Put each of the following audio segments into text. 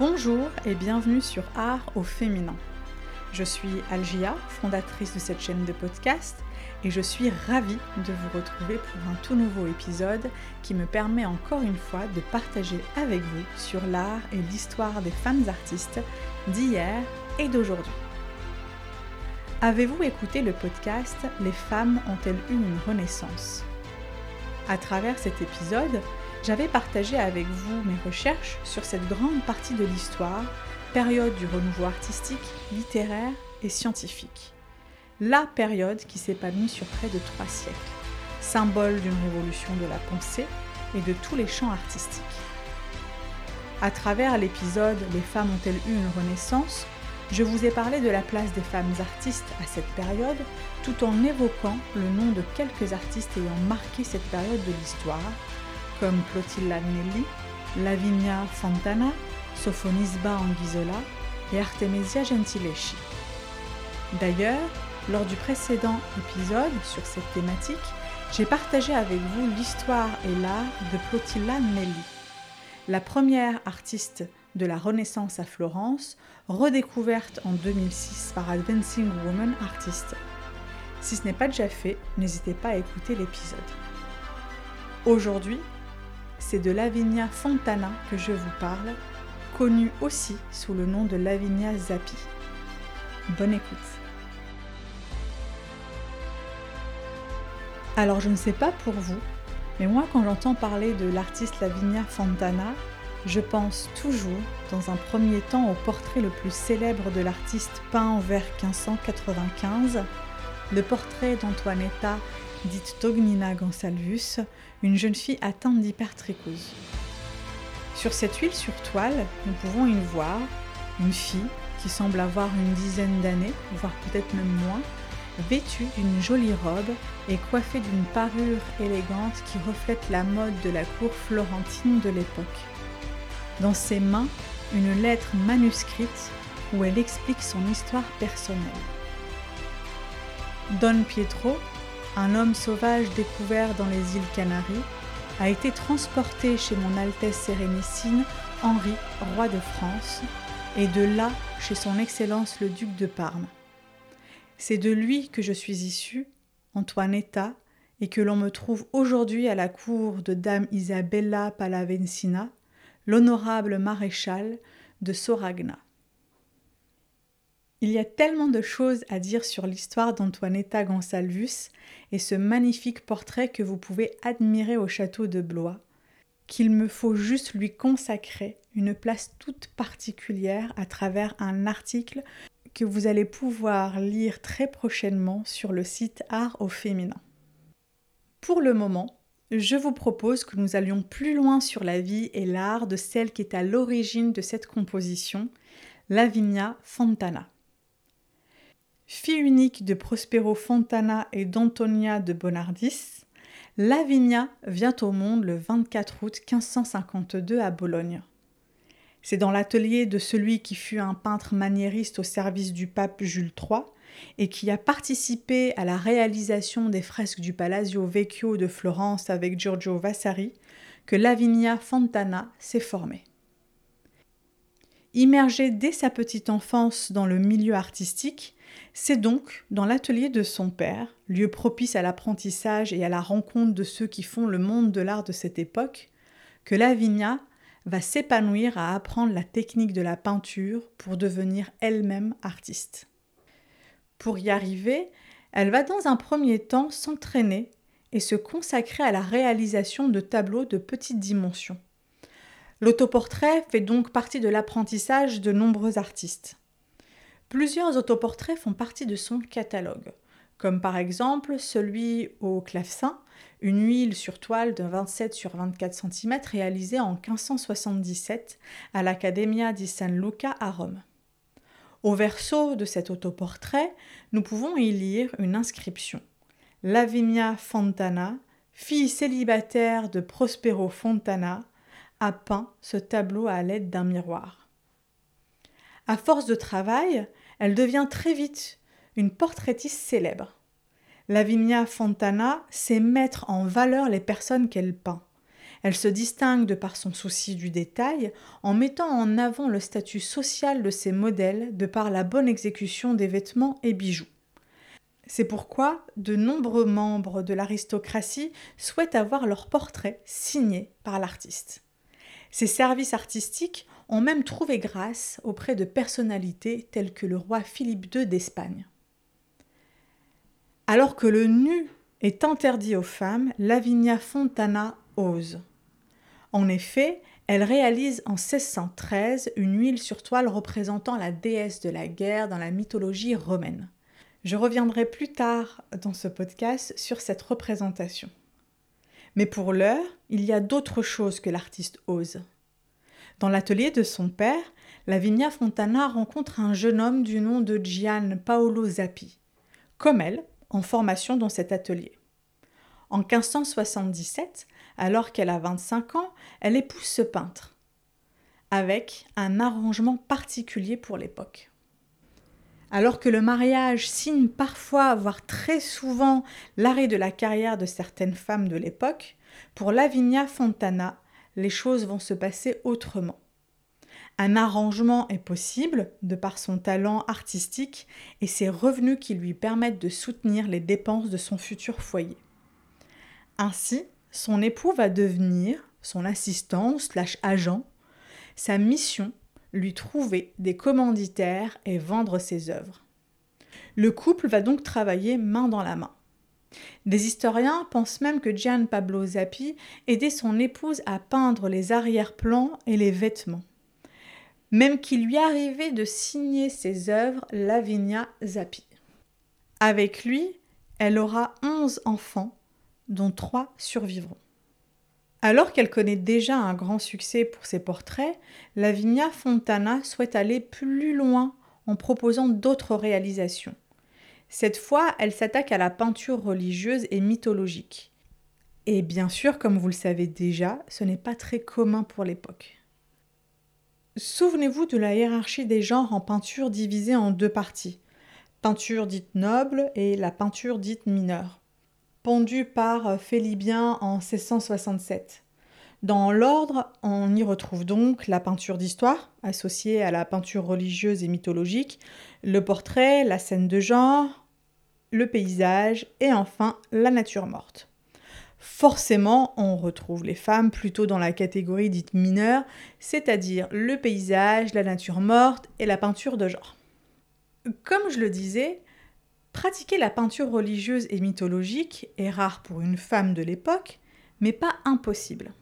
Bonjour et bienvenue sur Art au féminin. Je suis Algia, fondatrice de cette chaîne de podcast, et je suis ravie de vous retrouver pour un tout nouveau épisode qui me permet encore une fois de partager avec vous sur l'art et l'histoire des femmes artistes d'hier et d'aujourd'hui. Avez-vous écouté le podcast Les femmes ont-elles eu une renaissance? À travers cet épisode, j'avais partagé avec vous mes recherches sur cette grande partie de l'histoire, période du renouveau artistique, littéraire et scientifique. La période qui s'épanouit sur près de trois siècles, symbole d'une révolution de la pensée et de tous les champs artistiques. À travers l'épisode Les femmes ont-elles eu une renaissance je vous ai parlé de la place des femmes artistes à cette période, tout en évoquant le nom de quelques artistes ayant marqué cette période de l'histoire, comme Clotilde Nelli, Lavinia Fontana, Sophonisba Anguissola et Artemisia Gentileschi. D'ailleurs, lors du précédent épisode sur cette thématique, j'ai partagé avec vous l'histoire et l'art de Clotilde Nelli, la première artiste de la Renaissance à Florence, redécouverte en 2006 par Advancing Woman Artist. Si ce n'est pas déjà fait, n'hésitez pas à écouter l'épisode. Aujourd'hui, c'est de Lavinia Fontana que je vous parle, connue aussi sous le nom de Lavinia Zappi. Bonne écoute. Alors je ne sais pas pour vous, mais moi quand j'entends parler de l'artiste Lavinia Fontana, je pense toujours, dans un premier temps, au portrait le plus célèbre de l'artiste peint vers 1595, le portrait d'Antoinetta dite Tognina Gansalvus, une jeune fille atteinte d'hypertrichose. Sur cette huile sur toile, nous pouvons y voir une fille qui semble avoir une dizaine d'années, voire peut-être même moins, vêtue d'une jolie robe et coiffée d'une parure élégante qui reflète la mode de la cour florentine de l'époque. Dans ses mains, une lettre manuscrite où elle explique son histoire personnelle. Don Pietro, un homme sauvage découvert dans les îles Canaries, a été transporté chez mon Altesse Sérénissime Henri, roi de France, et de là chez son Excellence le duc de Parme. C'est de lui que je suis issue, Antoinetta, et que l'on me trouve aujourd'hui à la cour de Dame Isabella Pallavicina, l'honorable maréchal de Soragna. Il y a tellement de choses à dire sur l'histoire d'Antoinetta Gansalvus et ce magnifique portrait que vous pouvez admirer au château de Blois, qu'il me faut juste lui consacrer une place toute particulière à travers un article que vous allez pouvoir lire très prochainement sur le site Art au féminin. Pour le moment, je vous propose que nous allions plus loin sur la vie et l'art de celle qui est à l'origine de cette composition, Lavinia Fontana. Fille unique de Prospero Fontana et d'Antonia de Bonardis, Lavinia vient au monde le 24 août 1552 à Bologne. C'est dans l'atelier de celui qui fut un peintre maniériste au service du pape Jules III et qui a participé à la réalisation des fresques du Palazzo Vecchio de Florence avec Giorgio Vasari que Lavinia Fontana s'est formée. Immergée dès sa petite enfance dans le milieu artistique, c'est donc dans l'atelier de son père, lieu propice à l'apprentissage et à la rencontre de ceux qui font le monde de l'art de cette époque, que Lavinia va s'épanouir à apprendre la technique de la peinture pour devenir elle-même artiste. Pour y arriver, elle va dans un premier temps s'entraîner et se consacrer à la réalisation de tableaux de petite dimension. L'autoportrait fait donc partie de l'apprentissage de nombreux artistes. Plusieurs autoportraits font partie de son catalogue, comme par exemple celui au clavecin, une huile sur toile de 27 sur 24 cm réalisée en 1577 à l'Accademia di San Luca à Rome. Au verso de cet autoportrait, nous pouvons y lire une inscription. Lavinia Fontana, fille célibataire de Prospero Fontana, a peint ce tableau à l'aide d'un miroir. À force de travail, elle devient très vite une portraitiste célèbre. Lavinia Fontana sait mettre en valeur les personnes qu'elle peint. Elle se distingue de par son souci du détail en mettant en avant le statut social de ses modèles de par la bonne exécution des vêtements et bijoux. C'est pourquoi de nombreux membres de l'aristocratie souhaitent avoir leur portrait signé par l'artiste. Ces services artistiques ont même trouvé grâce auprès de personnalités telles que le roi Philippe II d'Espagne. Alors que le nu est interdit aux femmes, Lavinia Fontana ose. En effet, elle réalise en 1613 une huile sur toile représentant la déesse de la guerre dans la mythologie romaine. Je reviendrai plus tard dans ce podcast sur cette représentation. Mais pour l'heure, il y a d'autres choses que l'artiste ose. Dans l'atelier de son père, Lavinia Fontana rencontre un jeune homme du nom de Gian Paolo Zappi, comme elle, en formation dans cet atelier. En 1577, alors qu'elle a 25 ans, elle épouse ce peintre, avec un arrangement particulier pour l'époque. Alors que le mariage signe parfois, voire très souvent, l'arrêt de la carrière de certaines femmes de l'époque, pour Lavinia Fontana, les choses vont se passer autrement. Un arrangement est possible de par son talent artistique et ses revenus qui lui permettent de soutenir les dépenses de son futur foyer. Ainsi, son époux va devenir son assistant slash agent. Sa mission, lui trouver des commanditaires et vendre ses œuvres. Le couple va donc travailler main dans la main. Des historiens pensent même que Gian Pablo Zappi aidait son épouse à peindre les arrière-plans et les vêtements. Même qu'il lui arrivait de signer ses œuvres Lavinia Zappi. Avec lui, elle aura onze enfants dont trois survivront. Alors qu'elle connaît déjà un grand succès pour ses portraits, Lavinia Fontana souhaite aller plus loin en proposant d'autres réalisations. Cette fois, elle s'attaque à la peinture religieuse et mythologique. Et bien sûr, comme vous le savez déjà, ce n'est pas très commun pour l'époque. Souvenez-vous de la hiérarchie des genres en peinture divisée en deux parties. Peinture dite noble et la peinture dite mineure pendu par Félibien en 1667. Dans l'ordre, on y retrouve donc la peinture d'histoire, associée à la peinture religieuse et mythologique, le portrait, la scène de genre, le paysage et enfin la nature morte. Forcément, on retrouve les femmes plutôt dans la catégorie dite mineure, c'est-à-dire le paysage, la nature morte et la peinture de genre. Comme je le disais, Pratiquer la peinture religieuse et mythologique est rare pour une femme de l'époque, mais pas impossible.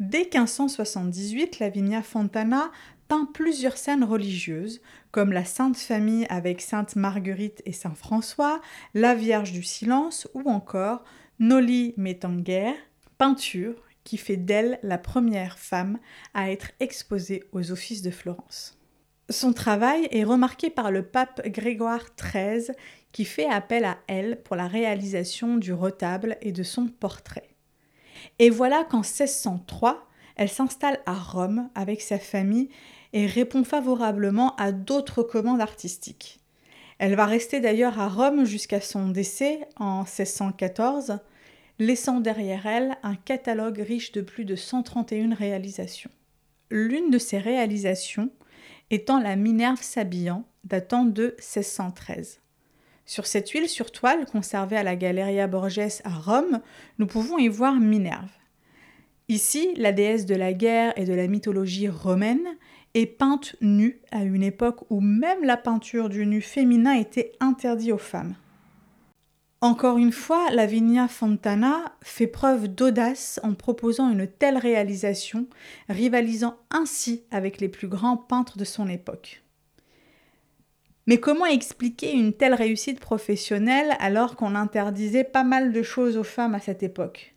Dès 1578, Lavinia Fontana peint plusieurs scènes religieuses, comme la Sainte Famille avec Sainte Marguerite et Saint François, la Vierge du Silence ou encore Noli Me Tangere, peinture qui fait d'elle la première femme à être exposée aux offices de Florence. Son travail est remarqué par le pape Grégoire XIII qui fait appel à elle pour la réalisation du retable et de son portrait. Et voilà qu'en 1603, elle s'installe à Rome avec sa famille et répond favorablement à d'autres commandes artistiques. Elle va rester d'ailleurs à Rome jusqu'à son décès en 1614, laissant derrière elle un catalogue riche de plus de 131 réalisations. L'une de ces réalisations étant la Minerve s'habillant, datant de 1613. Sur cette huile sur toile conservée à la Galleria Borges à Rome, nous pouvons y voir Minerve. Ici, la déesse de la guerre et de la mythologie romaine est peinte nue à une époque où même la peinture du nu féminin était interdite aux femmes. Encore une fois, Lavinia Fontana fait preuve d'audace en proposant une telle réalisation, rivalisant ainsi avec les plus grands peintres de son époque. Mais comment expliquer une telle réussite professionnelle alors qu'on interdisait pas mal de choses aux femmes à cette époque?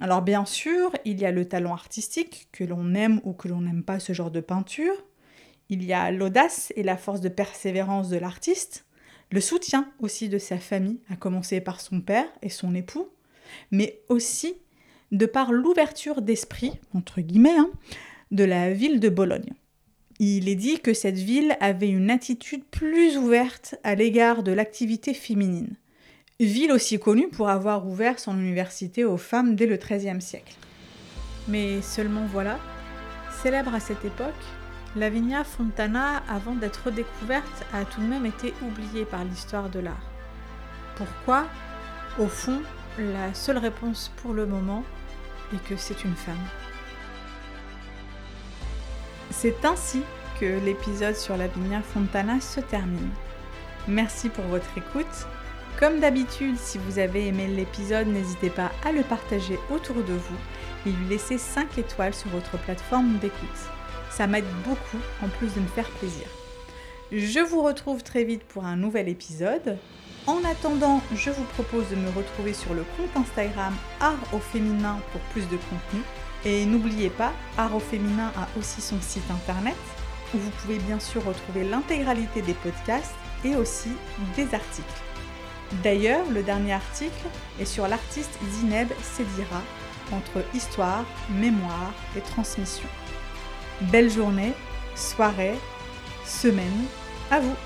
Alors bien sûr, il y a le talent artistique, que l'on aime ou que l'on n'aime pas ce genre de peinture, il y a l'audace et la force de persévérance de l'artiste, le soutien aussi de sa famille, à commencer par son père et son époux, mais aussi de par l'ouverture d'esprit, entre guillemets, hein, de la ville de Bologne. Il est dit que cette ville avait une attitude plus ouverte à l'égard de l'activité féminine. Ville aussi connue pour avoir ouvert son université aux femmes dès le XIIIe siècle. Mais seulement voilà, célèbre à cette époque, Lavinia Fontana, avant d'être découverte, a tout de même été oubliée par l'histoire de l'art. Pourquoi? Au fond, la seule réponse pour le moment est que c'est une femme. C'est ainsi que l'épisode sur Lavinia Fontana se termine. Merci pour votre écoute. Comme d'habitude, si vous avez aimé l'épisode, n'hésitez pas à le partager autour de vous et lui laisser 5 étoiles sur votre plateforme d'écoute. Ça m'aide beaucoup en plus de me faire plaisir. Je vous retrouve très vite pour un nouvel épisode. En attendant, je vous propose de me retrouver sur le compte Instagram Art au féminin pour plus de contenu. Et n'oubliez pas, Art féminin a aussi son site internet où vous pouvez bien sûr retrouver l'intégralité des podcasts et aussi des articles. D'ailleurs, le dernier article est sur l'artiste Zineb Sedira entre histoire, mémoire et transmission. Belle journée, soirée, semaine, à vous